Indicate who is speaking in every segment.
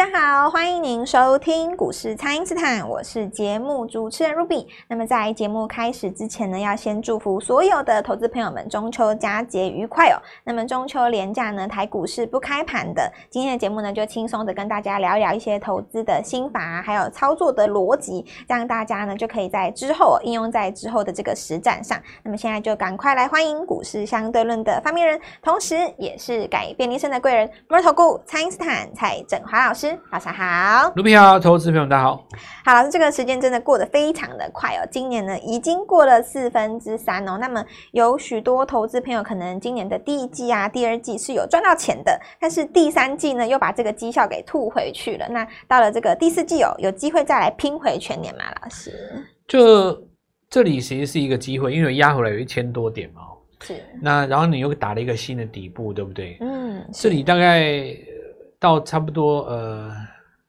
Speaker 1: 大家好，欢迎您收听股市蔡因斯坦，我是节目主持人 Ruby。那么在节目开始之前呢，要先祝福所有的投资朋友们中秋佳节愉快哦。那么中秋连假呢，台股市不开盘的。今天的节目呢，就轻松的跟大家聊一聊一些投资的心法，还有操作的逻辑，这样大家呢就可以在之后应用在之后的这个实战上。那么现在就赶快来欢迎股市相对论的发明人，同时也是改变人生的贵人——摩尔投顾蔡因斯坦蔡振华老师。早上好，
Speaker 2: 卢平好，投资朋友大家好。
Speaker 1: 好，老师，这个时间真的过得非常的快哦。今年呢，已经过了四分之三哦。那么有许多投资朋友可能今年的第一季啊、第二季是有赚到钱的，但是第三季呢，又把这个绩效给吐回去了。那到了这个第四季哦，有机会再来拼回全年吗？老师，
Speaker 2: 就这里其实是一个机会，因为压回来有一千多点嘛。
Speaker 1: 是。
Speaker 2: 那然后你又打了一个新的底部，对不对？
Speaker 1: 嗯。
Speaker 2: 这里大概。到差不多呃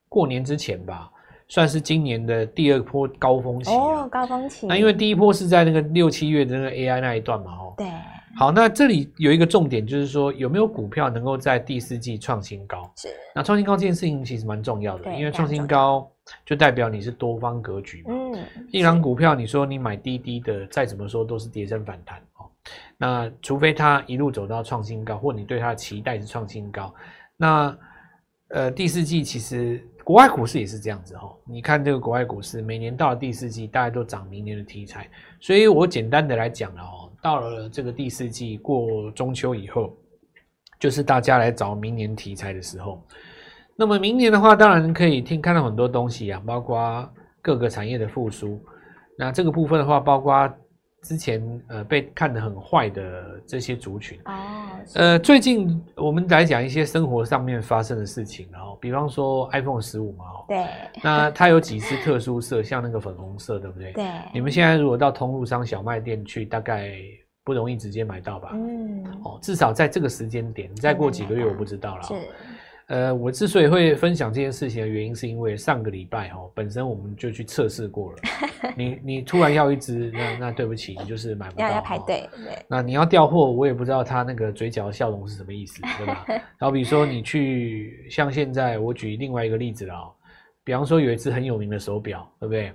Speaker 2: 过年之前吧，算是今年的第二波高峰期
Speaker 1: 哦，高峰期。
Speaker 2: 那因为第一波是在那个六七月的那个 AI 那一段嘛，哦。
Speaker 1: 对。
Speaker 2: 好，那这里有一个重点，就是说有没有股票能够在第四季创新高？
Speaker 1: 是。
Speaker 2: 那创新高这件事情其实蛮重要的，因为创新高就代表你是多方格局嘛。嗯。一档股票，你说你买低低的，再怎么说都是跌升反弹哦。那除非它一路走到创新高，或你对它的期待是创新高，那。呃，第四季其实国外股市也是这样子哈。你看这个国外股市，每年到了第四季，大家都涨明年的题材。所以我简单的来讲了哦，到了这个第四季过中秋以后，就是大家来找明年题材的时候。那么明年的话，当然可以听看到很多东西啊，包括各个产业的复苏。那这个部分的话，包括。之前呃被看得很坏的这些族群哦，呃最近我们来讲一些生活上面发生的事情，然后比方说 iPhone 十五嘛，
Speaker 1: 对，
Speaker 2: 那它有几支特殊色，像那个粉红色，对不对？
Speaker 1: 对，
Speaker 2: 你们现在如果到通路商小卖店去，大概不容易直接买到吧？嗯，哦，至少在这个时间点，再过几个月我不知道了。是。呃，我之所以会分享这件事情的原因，是因为上个礼拜哦，本身我们就去测试过了。你你突然要一只，那那对不起，你就是买不到。要要排队。对。那你要调货，我也不知道他那个嘴角的笑容是什么意思，对吧？好比说你去，像现在我举另外一个例子了哦，比方说有一只很有名的手表，对不对？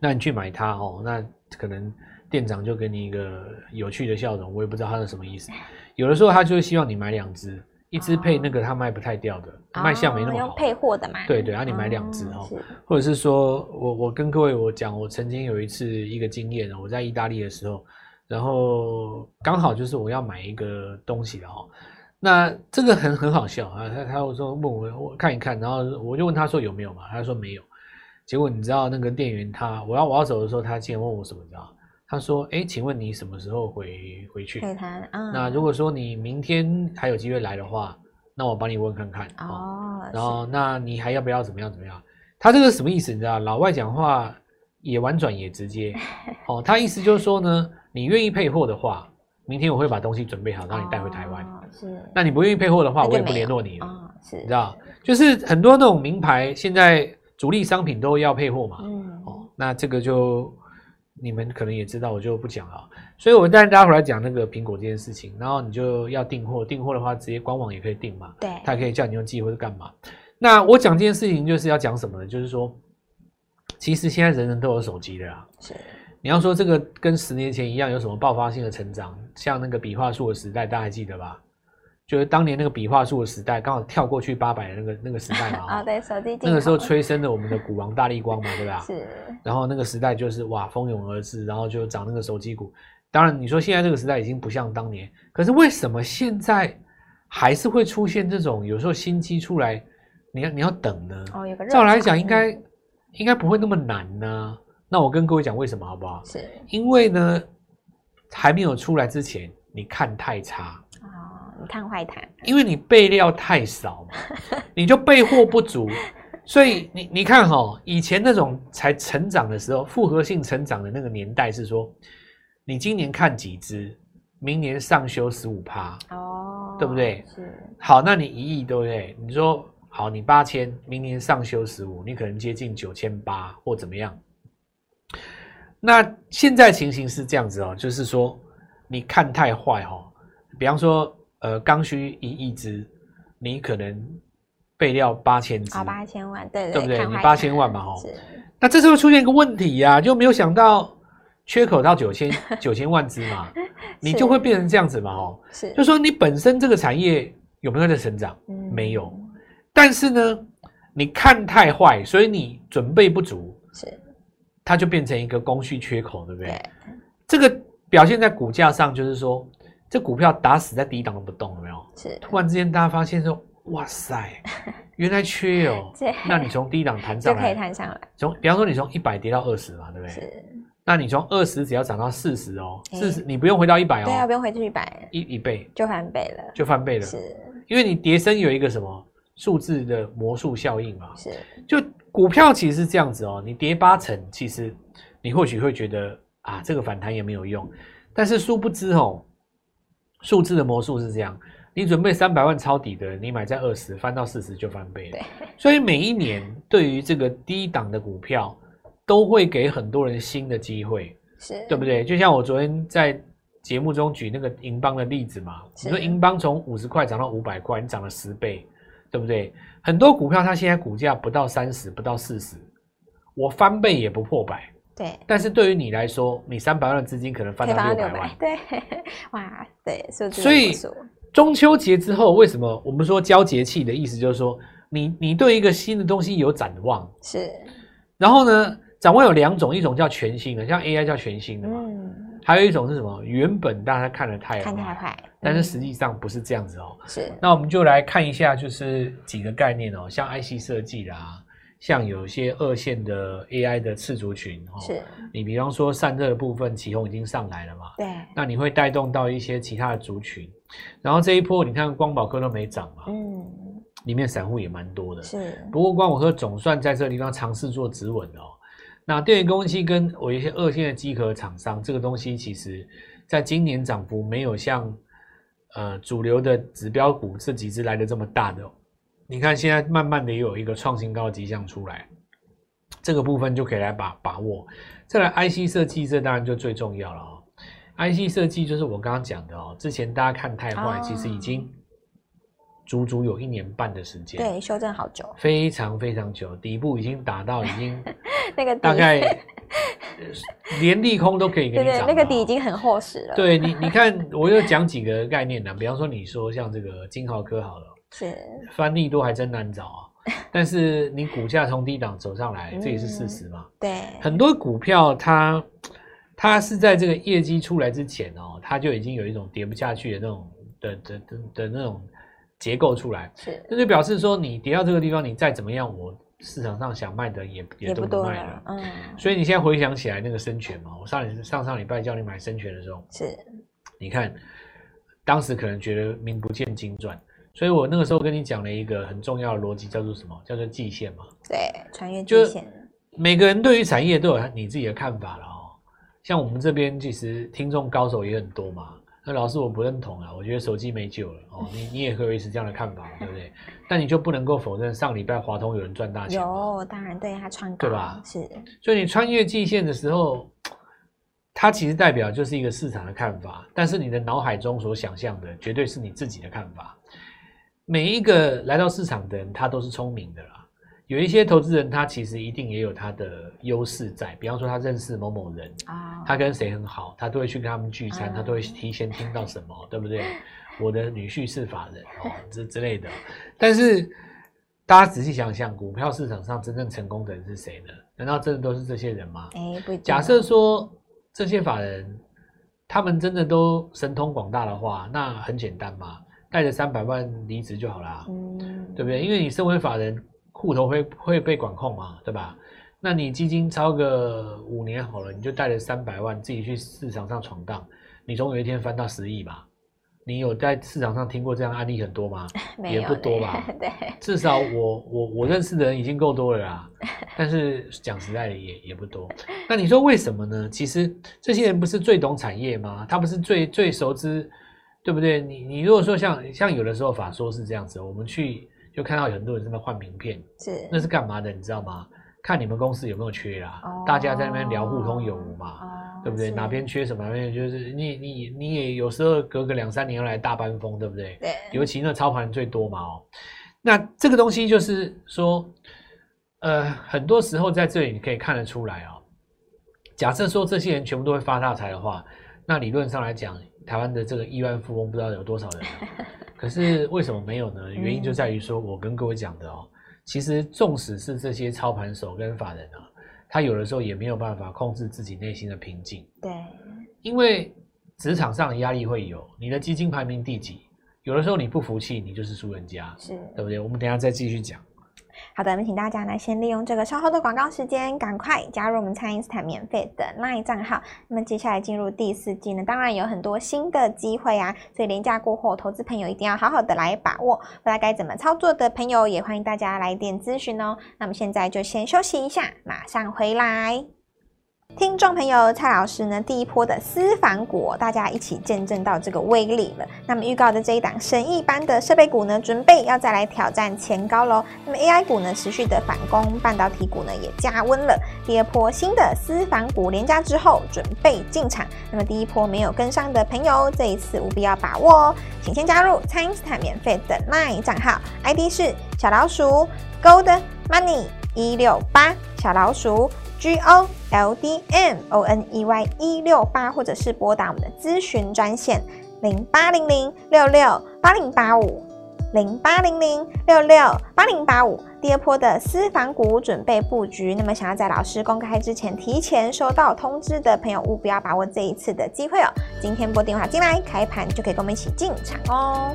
Speaker 2: 那你去买它哦，那可能店长就给你一个有趣的笑容，我也不知道他是什么意思。有的时候他就希望你买两支。一支配那个他卖不太掉的，哦、卖相没那么好。用
Speaker 1: 配货的嘛？
Speaker 2: 对对，然后你买两支哦，或者是说我我跟各位我讲，我曾经有一次一个经验，我在意大利的时候，然后刚好就是我要买一个东西的哦，那这个很很好笑啊，他他我说问我我看一看，然后我就问他说有没有嘛，他说没有，结果你知道那个店员他我要我要走的时候，他竟然问我什么你知道？他说：“哎，请问你什么时候回回去？嗯，那如果说你明天还有机会来的话，那我帮你问看看哦。哦然后，那你还要不要怎么样怎么样？他这个什么意思？你知道，老外讲话也婉转也直接。哦，他意思就是说呢，你愿意配货的话，明天我会把东西准备好，让你带回台湾。哦、是。那你不愿意配货的话，我也不联络你了。哦、是。你知道，就是很多那种名牌，现在主力商品都要配货嘛。嗯。哦，那这个就。”你们可能也知道，我就不讲了。所以，我们带大家回来讲那个苹果这件事情，然后你就要订货，订货的话直接官网也可以订嘛。对，他可以叫你用寄或者干嘛。那我讲这件事情就是要讲什么呢？就是说，其实现在人人都有手机的啦。是。你要说这个跟十年前一样有什么爆发性的成长？像那个笔画数的时代，大家还记得吧？就是当年那个笔画数的时代，刚好跳过去八百的那个那个时代嘛。啊、哦，对，手机。那个时候催生了我们的股王大力光嘛，对吧？是。然后那个时代就是哇，蜂拥而至，然后就涨那个手机股。当然，你说现在这个时代已经不像当年，可是为什么现在还是会出现这种有时候新机出来，你要你要等呢？哦，有个。照来讲，应该应该不会那么难呢。那我跟各位讲为什么好不好？是。因为呢，还没有出来之前，你看太差。
Speaker 1: 你看坏它，
Speaker 2: 因为你备料太少嘛，你就备货不足，所以你你看哈，以前那种才成长的时候，复合性成长的那个年代是说，你今年看几只，明年上修十五趴哦，对不对？是。好，那你一亿对不对？你说好，你八千，明年上修十五，你可能接近九千八或怎么样？那现在情形是这样子哦，就是说你看太坏哦，比方说。呃，刚需一亿只，你可能备料八千只，
Speaker 1: 好八千万，对
Speaker 2: 对不对？
Speaker 1: 你
Speaker 2: 八千万嘛，吼。那这时候出现一个问题呀、啊，就没有想到缺口到九千 九千万只嘛，你就会变成这样子嘛，吼。是，就说你本身这个产业有没有在成长？嗯、没有。但是呢，你看太坏，所以你准备不足，是，它就变成一个供需缺口，对不对？对。这个表现在股价上，就是说，这股票打死在第一档都不动，有没有？是。突然之间，大家发现说。哇塞，原来缺哦、喔，那你从低档弹上来就可以弹上来。从比方说你从一百跌到二十嘛，对不对？是。那你从二十只要涨到四十哦，四十你不用回到一百哦，
Speaker 1: 对啊，不用回去一百，
Speaker 2: 一一倍
Speaker 1: 就翻倍了，
Speaker 2: 就翻倍了。是，因为你叠升有一个什么数字的魔术效应嘛。是。就股票其实是这样子哦、喔，你跌八成，其实你或许会觉得啊，这个反弹也没有用，但是殊不知哦、喔，数字的魔术是这样。你准备三百万抄底的，你买在二十，翻到四十就翻倍了。所以每一年对于这个低档的股票，都会给很多人新的机会，是对不对？就像我昨天在节目中举那个银邦的例子嘛，你说银邦从五十块涨到五百块，你涨了十倍，对不对？很多股票它现在股价不到三十，不到四十，我翻倍也不破百。对，但是对于你来说，你三百万的资金可能翻到六百万。
Speaker 1: 对，哇，对，
Speaker 2: 所以。中秋节之后，为什么我们说交节气的意思就是说，你你对一个新的东西有展望？是，然后呢，展望有两种，一种叫全新的，像 AI 叫全新的嘛，嗯，还有一种是什么？原本大家看的太看太快，但是实际上不是这样子哦。是，那我们就来看一下，就是几个概念哦，像 IC 设计啦，像有一些二线的 AI 的次族群哦，是，你比方说散热的部分，启宏已经上来了嘛，对，那你会带动到一些其他的族群。然后这一波你看光宝科都没涨嘛，嗯，里面散户也蛮多的，是。不过光宝科总算在这个地方尝试做止稳哦。那电源供应器跟我一些二线的机壳厂商，这个东西其实在今年涨幅没有像呃主流的指标股这几只来的这么大的。你看现在慢慢的也有一个创新高的迹象出来，这个部分就可以来把把握。再来 IC 设计，这当然就最重要了哦。IC 设计就是我刚刚讲的哦，之前大家看太坏，其实已经足足有一年半的时间，
Speaker 1: 对，修正好久，
Speaker 2: 非常非常久，底部已经打到已经 那个大概连利空都可以给你涨，
Speaker 1: 那个底已经很厚实了。
Speaker 2: 对你，你看，我又讲几个概念呢，比方说你说像这个金豪科好了，是翻利多还真难找啊，但是你股价从低档走上来，这也是事实嘛。对，很多股票它。它是在这个业绩出来之前哦，它就已经有一种跌不下去的那种的的的的那种结构出来，是，那就表示说你跌到这个地方，你再怎么样，我市场上想卖的也也都不卖了，嗯。所以你现在回想起来那个生权嘛，我上上上礼拜叫你买生权的时候，是，你看当时可能觉得名不见经传，所以我那个时候跟你讲了一个很重要的逻辑，叫做什么？叫做季线嘛。对，穿越季线。每个人对于产业都有你自己的看法了哦。像我们这边其实听众高手也很多嘛，那老师我不认同啊，我觉得手机没救了哦。你你也可以是这样的看法，对不对？但你就不能够否认上礼拜华通有人赚大钱。
Speaker 1: 有，当然对他穿高，对吧？是。
Speaker 2: 所以你穿越季线的时候，它其实代表就是一个市场的看法，但是你的脑海中所想象的绝对是你自己的看法。每一个来到市场的人，他都是聪明的啦。有一些投资人，他其实一定也有他的优势在，比方说他认识某某人啊，他跟谁很好，他都会去跟他们聚餐，他都会提前听到什么，对不对？我的女婿是法人哦，之之类的。但是大家仔细想想，股票市场上真正成功的人是谁呢？难道真的都是这些人吗？哎，不。假设说这些法人他们真的都神通广大的话，那很简单嘛，带着三百万离职就好啦，嗯，对不对？因为你身为法人。户头会会被管控嘛，对吧？那你基金超个五年好了，你就带着三百万自己去市场上闯荡，你总有一天翻到十亿吧？你有在市场上听过这样案例很多吗？也不多吧？对，至少我我我认识的人已经够多了啦。但是讲实在的也也不多。那你说为什么呢？其实这些人不是最懂产业吗？他不是最最熟知，对不对？你你如果说像像有的时候法说是这样子，我们去。就看到有很多人在那换名片，是那是干嘛的？你知道吗？看你们公司有没有缺啦。哦、大家在那边聊互通有无嘛，哦、对不对？哪边缺什么？哪边就是你你你也有时候隔个两三年要来大班风，对不对？对。尤其那操盘最多嘛哦。那这个东西就是说，呃，很多时候在这里你可以看得出来哦。假设说这些人全部都会发大财的话，那理论上来讲，台湾的这个亿万富翁不知道有多少人。可是为什么没有呢？原因就在于说，我跟各位讲的哦，其实纵使是这些操盘手跟法人啊，他有的时候也没有办法控制自己内心的平静。对，因为职场上的压力会有，你的基金排名第几？有的时候你不服气，你就是输人家，是对不对？我们等一下再继续讲。
Speaker 1: 好的，我们请大家呢，先利用这个稍后的广告时间，赶快加入我们蔡因斯坦免费的 LINE 账号。那么接下来进入第四季呢，当然有很多新的机会啊，所以廉价过后，投资朋友一定要好好的来把握。不知道该怎么操作的朋友，也欢迎大家来电咨询哦。那么现在就先休息一下，马上回来。听众朋友，蔡老师呢，第一波的私房股，大家一起见证到这个威力了。那么预告的这一档神一般的设备股呢，准备要再来挑战前高喽。那么 AI 股呢，持续的反攻，半导体股呢也加温了。第二波新的私房股连加之后，准备进场。那么第一波没有跟上的朋友，这一次务必要把握哦。请先加入蔡因斯坦免费的 LINE 账号，ID 是小老鼠 Gold Money 一六八小老鼠。G O L D M O N E Y 一六八，或者是拨打我们的咨询专线零八零零六六八零八五零八零零六六八零八五。第二波的私房股准备布局，那么想要在老师公开之前提前收到通知的朋友，务必要把握这一次的机会哦！今天拨电话进来，开盘就可以跟我们一起进场哦。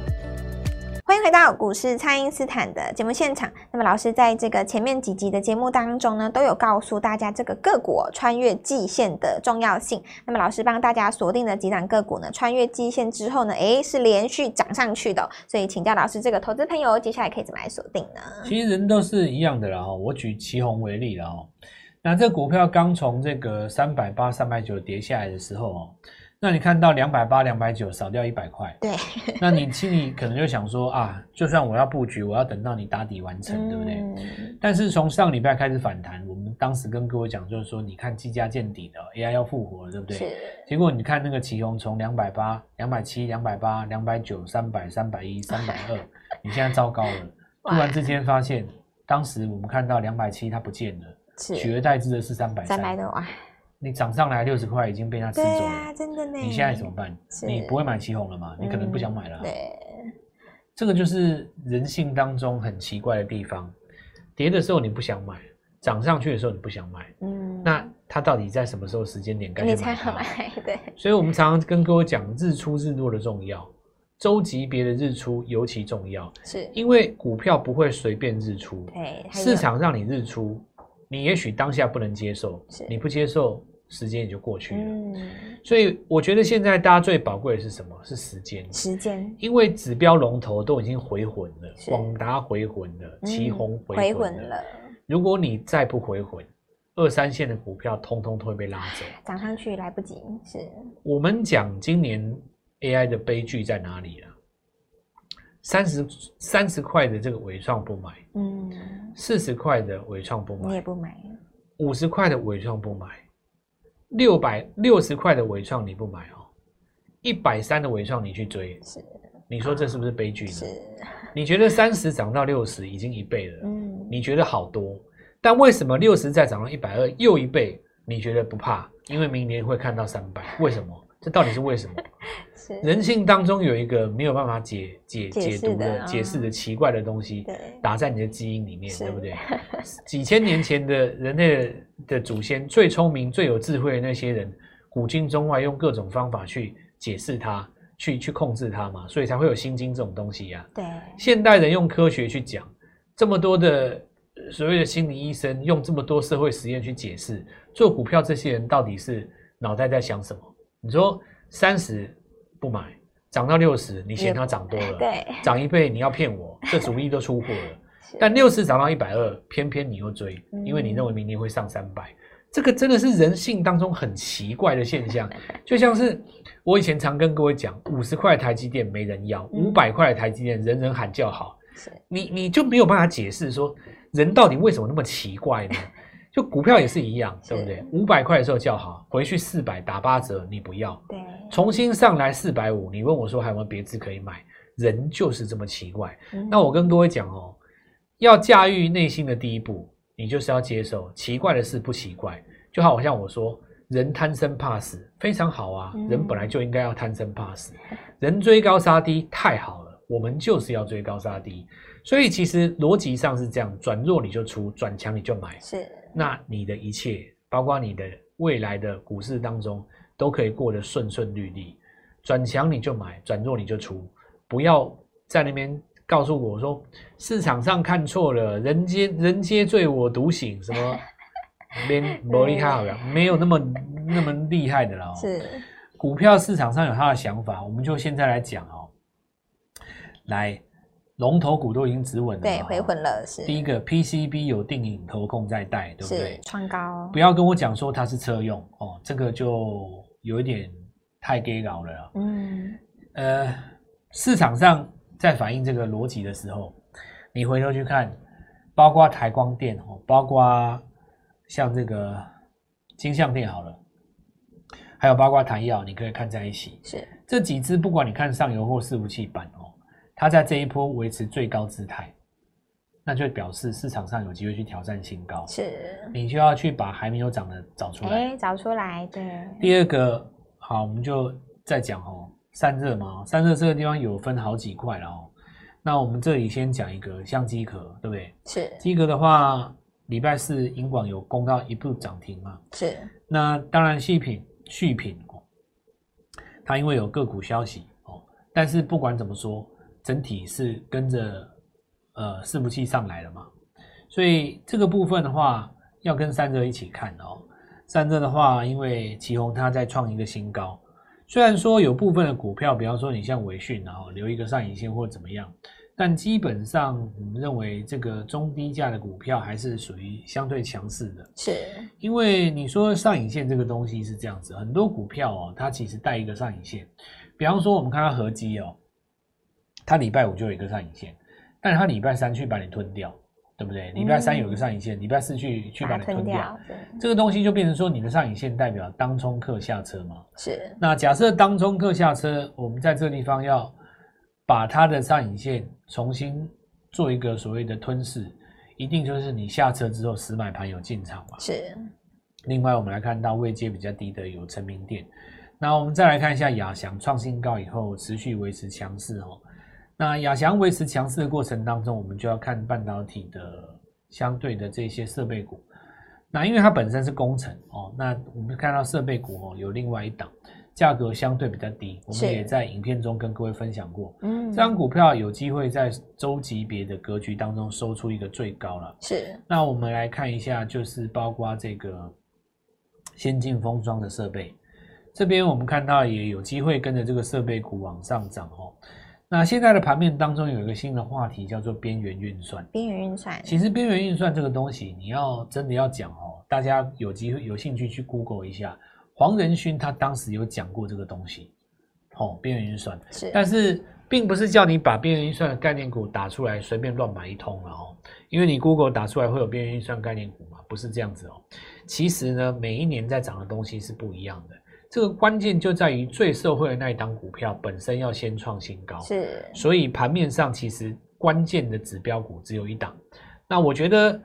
Speaker 1: 欢迎回到股市，蔡因斯坦的节目现场。那么，老师在这个前面几集的节目当中呢，都有告诉大家这个个股穿越季线的重要性。那么，老师帮大家锁定的几档个股呢，穿越季线之后呢，诶，是连续涨上去的。所以，请教老师，这个投资朋友接下来可以怎么来锁定呢？
Speaker 2: 其实人都是一样的啦。我举旗红为例了哦。那这股票刚从这个三百八、三百九跌下来的时候哦。那你看到两百八、两百九少掉一百块，
Speaker 1: 对，
Speaker 2: 那你心里可能就想说啊，就算我要布局，我要等到你打底完成，嗯、对不对？但是从上礼拜开始反弹，我们当时跟各位讲，就是说，你看技嘉见底了 AI 要复活了，对不对？是。结果你看那个奇鋐从两百八、两百七、两百八、两百九、三百、三百一、三百二，你现在糟糕了，突然之间发现，当时我们看到两百七它不见了，取而代之的是三百三百多啊。你涨上来六十块已经被他吃走了，真的呢。你现在怎么办？你不会买旗红了吗？你可能不想买了。对，这个就是人性当中很奇怪的地方。跌的时候你不想买，涨上去的时候你不想买。嗯，那它到底在什么时候时间点该去买它？对。所以我们常常跟各位讲日出日落的重要，周级别的日出尤其重要。是因为股票不会随便日出，对，市场让你日出，你也许当下不能接受，你不接受。时间也就过去了，嗯，所以我觉得现在大家最宝贵的是什么？是时间。时间，因为指标龙头都已经回魂了，广达回魂了，奇宏回魂了。如果你再不回魂，二三线的股票通通都会被拉走，
Speaker 1: 涨上去来不及。是。
Speaker 2: 我们讲今年 AI 的悲剧在哪里啊？三十三十块的这个伟创不买，嗯，四十块的伟创不买，
Speaker 1: 你也不买，
Speaker 2: 五十块的伟创不买。六百六十块的伟创你不买哦，一百三的伟创你去追，是，你说这是不是悲剧呢？是，你觉得三十涨到六十已经一倍了，嗯，你觉得好多，但为什么六十再涨到一百二又一倍？你觉得不怕？因为明年会看到三百，为什么？这到底是为什么？人性当中有一个没有办法解解解读的解释的奇怪的东西，打在你的基因里面，对不对？几千年前的人类的祖先最聪明、最有智慧的那些人，古今中外用各种方法去解释它，去去控制它嘛，所以才会有心经这种东西呀。对，现代人用科学去讲，这么多的所谓的心理医生用这么多社会实验去解释，做股票这些人到底是脑袋在想什么？你说三十。不买，涨到六十，你嫌它涨多了，对，涨一倍你要骗我，这主力都出货了。但六十涨到一百二，偏偏你又追，因为你认为明年会上三百，这个真的是人性当中很奇怪的现象。就像是我以前常跟各位讲，五十块台积电没人要，五百块的台积电人人喊叫好，你你就没有办法解释说人到底为什么那么奇怪呢？就股票也是一样，对不对？五百块的时候叫好，回去四百打八折，你不要。对，重新上来四百五，你问我说还有没有别支可以买？人就是这么奇怪。嗯、那我跟各位讲哦，要驾驭内心的第一步，你就是要接受奇怪的事不奇怪，就好像我说，人贪生怕死非常好啊，人本来就应该要贪生怕死，人追高杀低太好了，我们就是要追高杀低，所以其实逻辑上是这样，转弱你就出，转强你就买，
Speaker 1: 是，那
Speaker 2: 你的一切，包括你的未来的股市当中，都可以过得顺顺利利，转强你就买，转弱你就出，不要在那边。告诉我说，市场上看错了，人皆人皆醉我独醒，什么没没厉害了，没有那么那么厉害的了、哦。
Speaker 1: 是
Speaker 2: 股票市场上有他的想法，我们就现在来讲哦。来，龙头股都已经止稳了，
Speaker 1: 对，回稳了。是
Speaker 2: 第一个 PCB 有定影投控在带，对不对？
Speaker 1: 创高，
Speaker 2: 不要跟我讲说它是车用哦，这个就有一点太 gay 搞了。嗯，呃，市场上。在反映这个逻辑的时候，你回头去看，包括台光电哦，包括像这个金像电好了，还有包括台药，你可以看在一起。
Speaker 1: 是
Speaker 2: 这几只，不管你看上游或伺服器板哦，它在这一波维持最高姿态，那就表示市场上有机会去挑战新高。
Speaker 1: 是，
Speaker 2: 你就要去把还没有涨的找出来。
Speaker 1: 哎，找出来，对。
Speaker 2: 第二个，好，我们就再讲哦。散热嘛，散热这个地方有分好几块了哦。那我们这里先讲一个，像机壳，对不对？
Speaker 1: 是。
Speaker 2: 机壳的话，礼拜四银广有攻到一步涨停嘛？
Speaker 1: 是。
Speaker 2: 那当然，矽品、续品哦，它因为有个股消息哦，但是不管怎么说，整体是跟着呃伺服器上来了嘛。所以这个部分的话，要跟散热一起看哦。散热的话，因为奇鋐它在创一个新高。虽然说有部分的股票，比方说你像维讯，然后留一个上影线或怎么样，但基本上我们认为这个中低价的股票还是属于相对强势的。
Speaker 1: 是，
Speaker 2: 因为你说上影线这个东西是这样子，很多股票哦，它其实带一个上影线。比方说我们看它合基哦，它礼拜五就有一个上影线，但是它礼拜三去把你吞掉。对不对？礼拜三有一个上影线，礼、嗯、拜四去去把你吞掉，吞掉，这个东西就变成说你的上影线代表当冲客下车嘛。
Speaker 1: 是。
Speaker 2: 那假设当冲客下车，我们在这个地方要把它的上影线重新做一个所谓的吞噬，一定就是你下车之后死买盘有进场嘛。
Speaker 1: 是。
Speaker 2: 另外，我们来看到位阶比较低的有成名店，那我们再来看一下亚翔创新高以后持续维持强势哦。那亚翔维持强势的过程当中，我们就要看半导体的相对的这些设备股。那因为它本身是工程哦，那我们看到设备股哦有另外一档，价格相对比较低，我们也在影片中跟各位分享过。嗯，这张股票有机会在周级别的格局当中收出一个最高了。
Speaker 1: 是。
Speaker 2: 那我们来看一下，就是包括这个先进封装的设备，这边我们看到也有机会跟着这个设备股往上涨哦。那现在的盘面当中有一个新的话题，叫做边缘运算。
Speaker 1: 边缘运算，
Speaker 2: 其实边缘运算这个东西，你要真的要讲哦，大家有机会有兴趣去 Google 一下，黄仁勋他当时有讲过这个东西，哦，边缘运算。
Speaker 1: 是，
Speaker 2: 但是并不是叫你把边缘运算的概念股打出来随便乱买一通了哦，因为你 Google 打出来会有边缘运算概念股嘛，不是这样子哦。其实呢，每一年在涨的东西是不一样的。这个关键就在于最受惠的那一档股票本身要先创新高，
Speaker 1: 是，
Speaker 2: 所以盘面上其实关键的指标股只有一档。那我觉得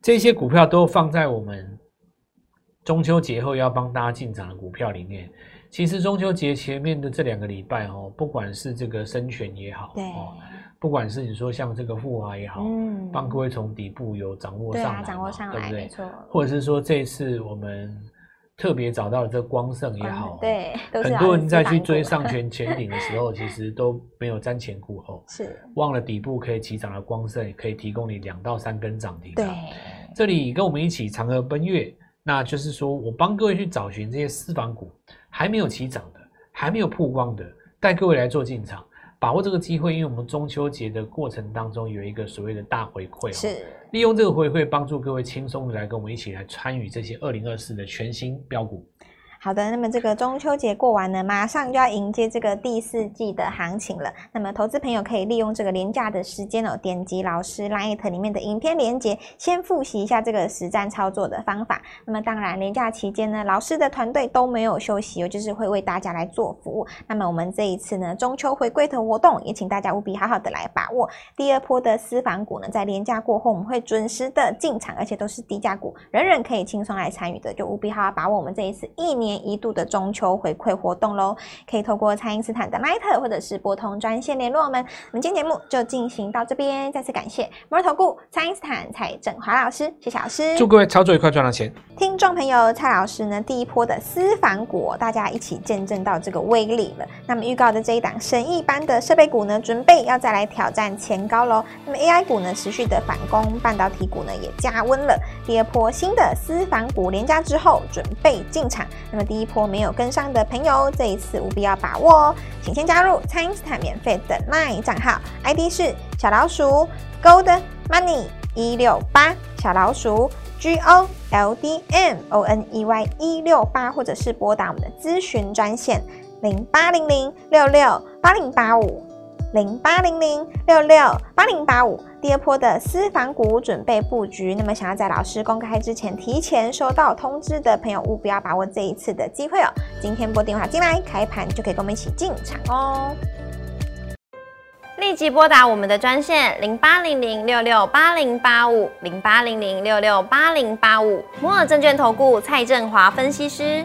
Speaker 2: 这些股票都放在我们中秋节后要帮大家进场的股票里面。其实中秋节前面的这两个礼拜哦，不管是这个生权也好，
Speaker 1: 对，
Speaker 2: 不管是你说像这个富华也好，嗯，帮各位从底部有掌握上来，对啊，
Speaker 1: 掌握上来，对不对？
Speaker 2: 或者是说这次我们。特别找到了这光盛也好，
Speaker 1: 嗯，对，
Speaker 2: 很多人在去追上权 前顶的时候，其实都没有瞻前顾后，
Speaker 1: 是
Speaker 2: 忘了底部可以起涨的光盛，也可以提供你两到三根涨停。
Speaker 1: 对，
Speaker 2: 这里跟我们一起嫦娥奔月，那就是说我帮各位去找寻这些私房股，还没有起涨的，还没有曝光的，带各位来做进场。把握这个机会，因为我们中秋节的过程当中有一个所谓的大回馈，
Speaker 1: 是
Speaker 2: 利用这个回馈帮助各位轻松的来跟我们一起来参与这些二零二四的全新标股。
Speaker 1: 好的，那么这个中秋节过完呢，马上就要迎接这个第四季的行情了。那么投资朋友可以利用这个廉价的时间哦，点击老师 LINE 里面的影片连接，先复习一下这个实战操作的方法。那么当然，连假期间呢，老师的团队都没有休息哦，就是会为大家来做服务。那么我们这一次呢，中秋回归的活动，也请大家务必好好的来把握。第二波的私房股呢，在连假过后，我们会准时的进场，而且都是低价股，人人可以轻松来参与的，就务必好好把握我们这一次一年一度的中秋回馈活动喽，可以透过蔡因斯坦的 Line 或者是拨通专线联络我们。我们今天节目就进行到这边，再次感谢摩尔投顾蔡因斯坦蔡振华老师，谢谢老师，
Speaker 2: 祝各位操作愉快，赚到钱。
Speaker 1: 听众朋友，蔡老师呢，第一波的私房股，大家一起见证到这个威力了。那么预告的这一档神一般的设备股呢，准备要再来挑战前高喽。那么 AI 股呢，持续的反攻，半导体股呢也加温了。第二波新的私房股连加之后，准备进场。那么第一波没有跟上的朋友，这一次务必要把握哦，请先加入蔡因斯坦免费的 LINE 账号，ID 是小老鼠 Gold Money 一六八，小老鼠 G O L D M O N E Y 一六八，或者是拨打我们的咨询专线零八零零六六八零八五。零八零零六六八零八五，第二波的私房股准备布局。那么，想要在老师公开之前提前收到通知的朋友，务必要把握这一次的机会哦。今天拨电话进来，开盘就可以跟我们一起进场哦。
Speaker 3: 立即拨打我们的专线零八零零六六八零八五零八零零六六八零八五，摩尔证券投顾蔡振华分析师。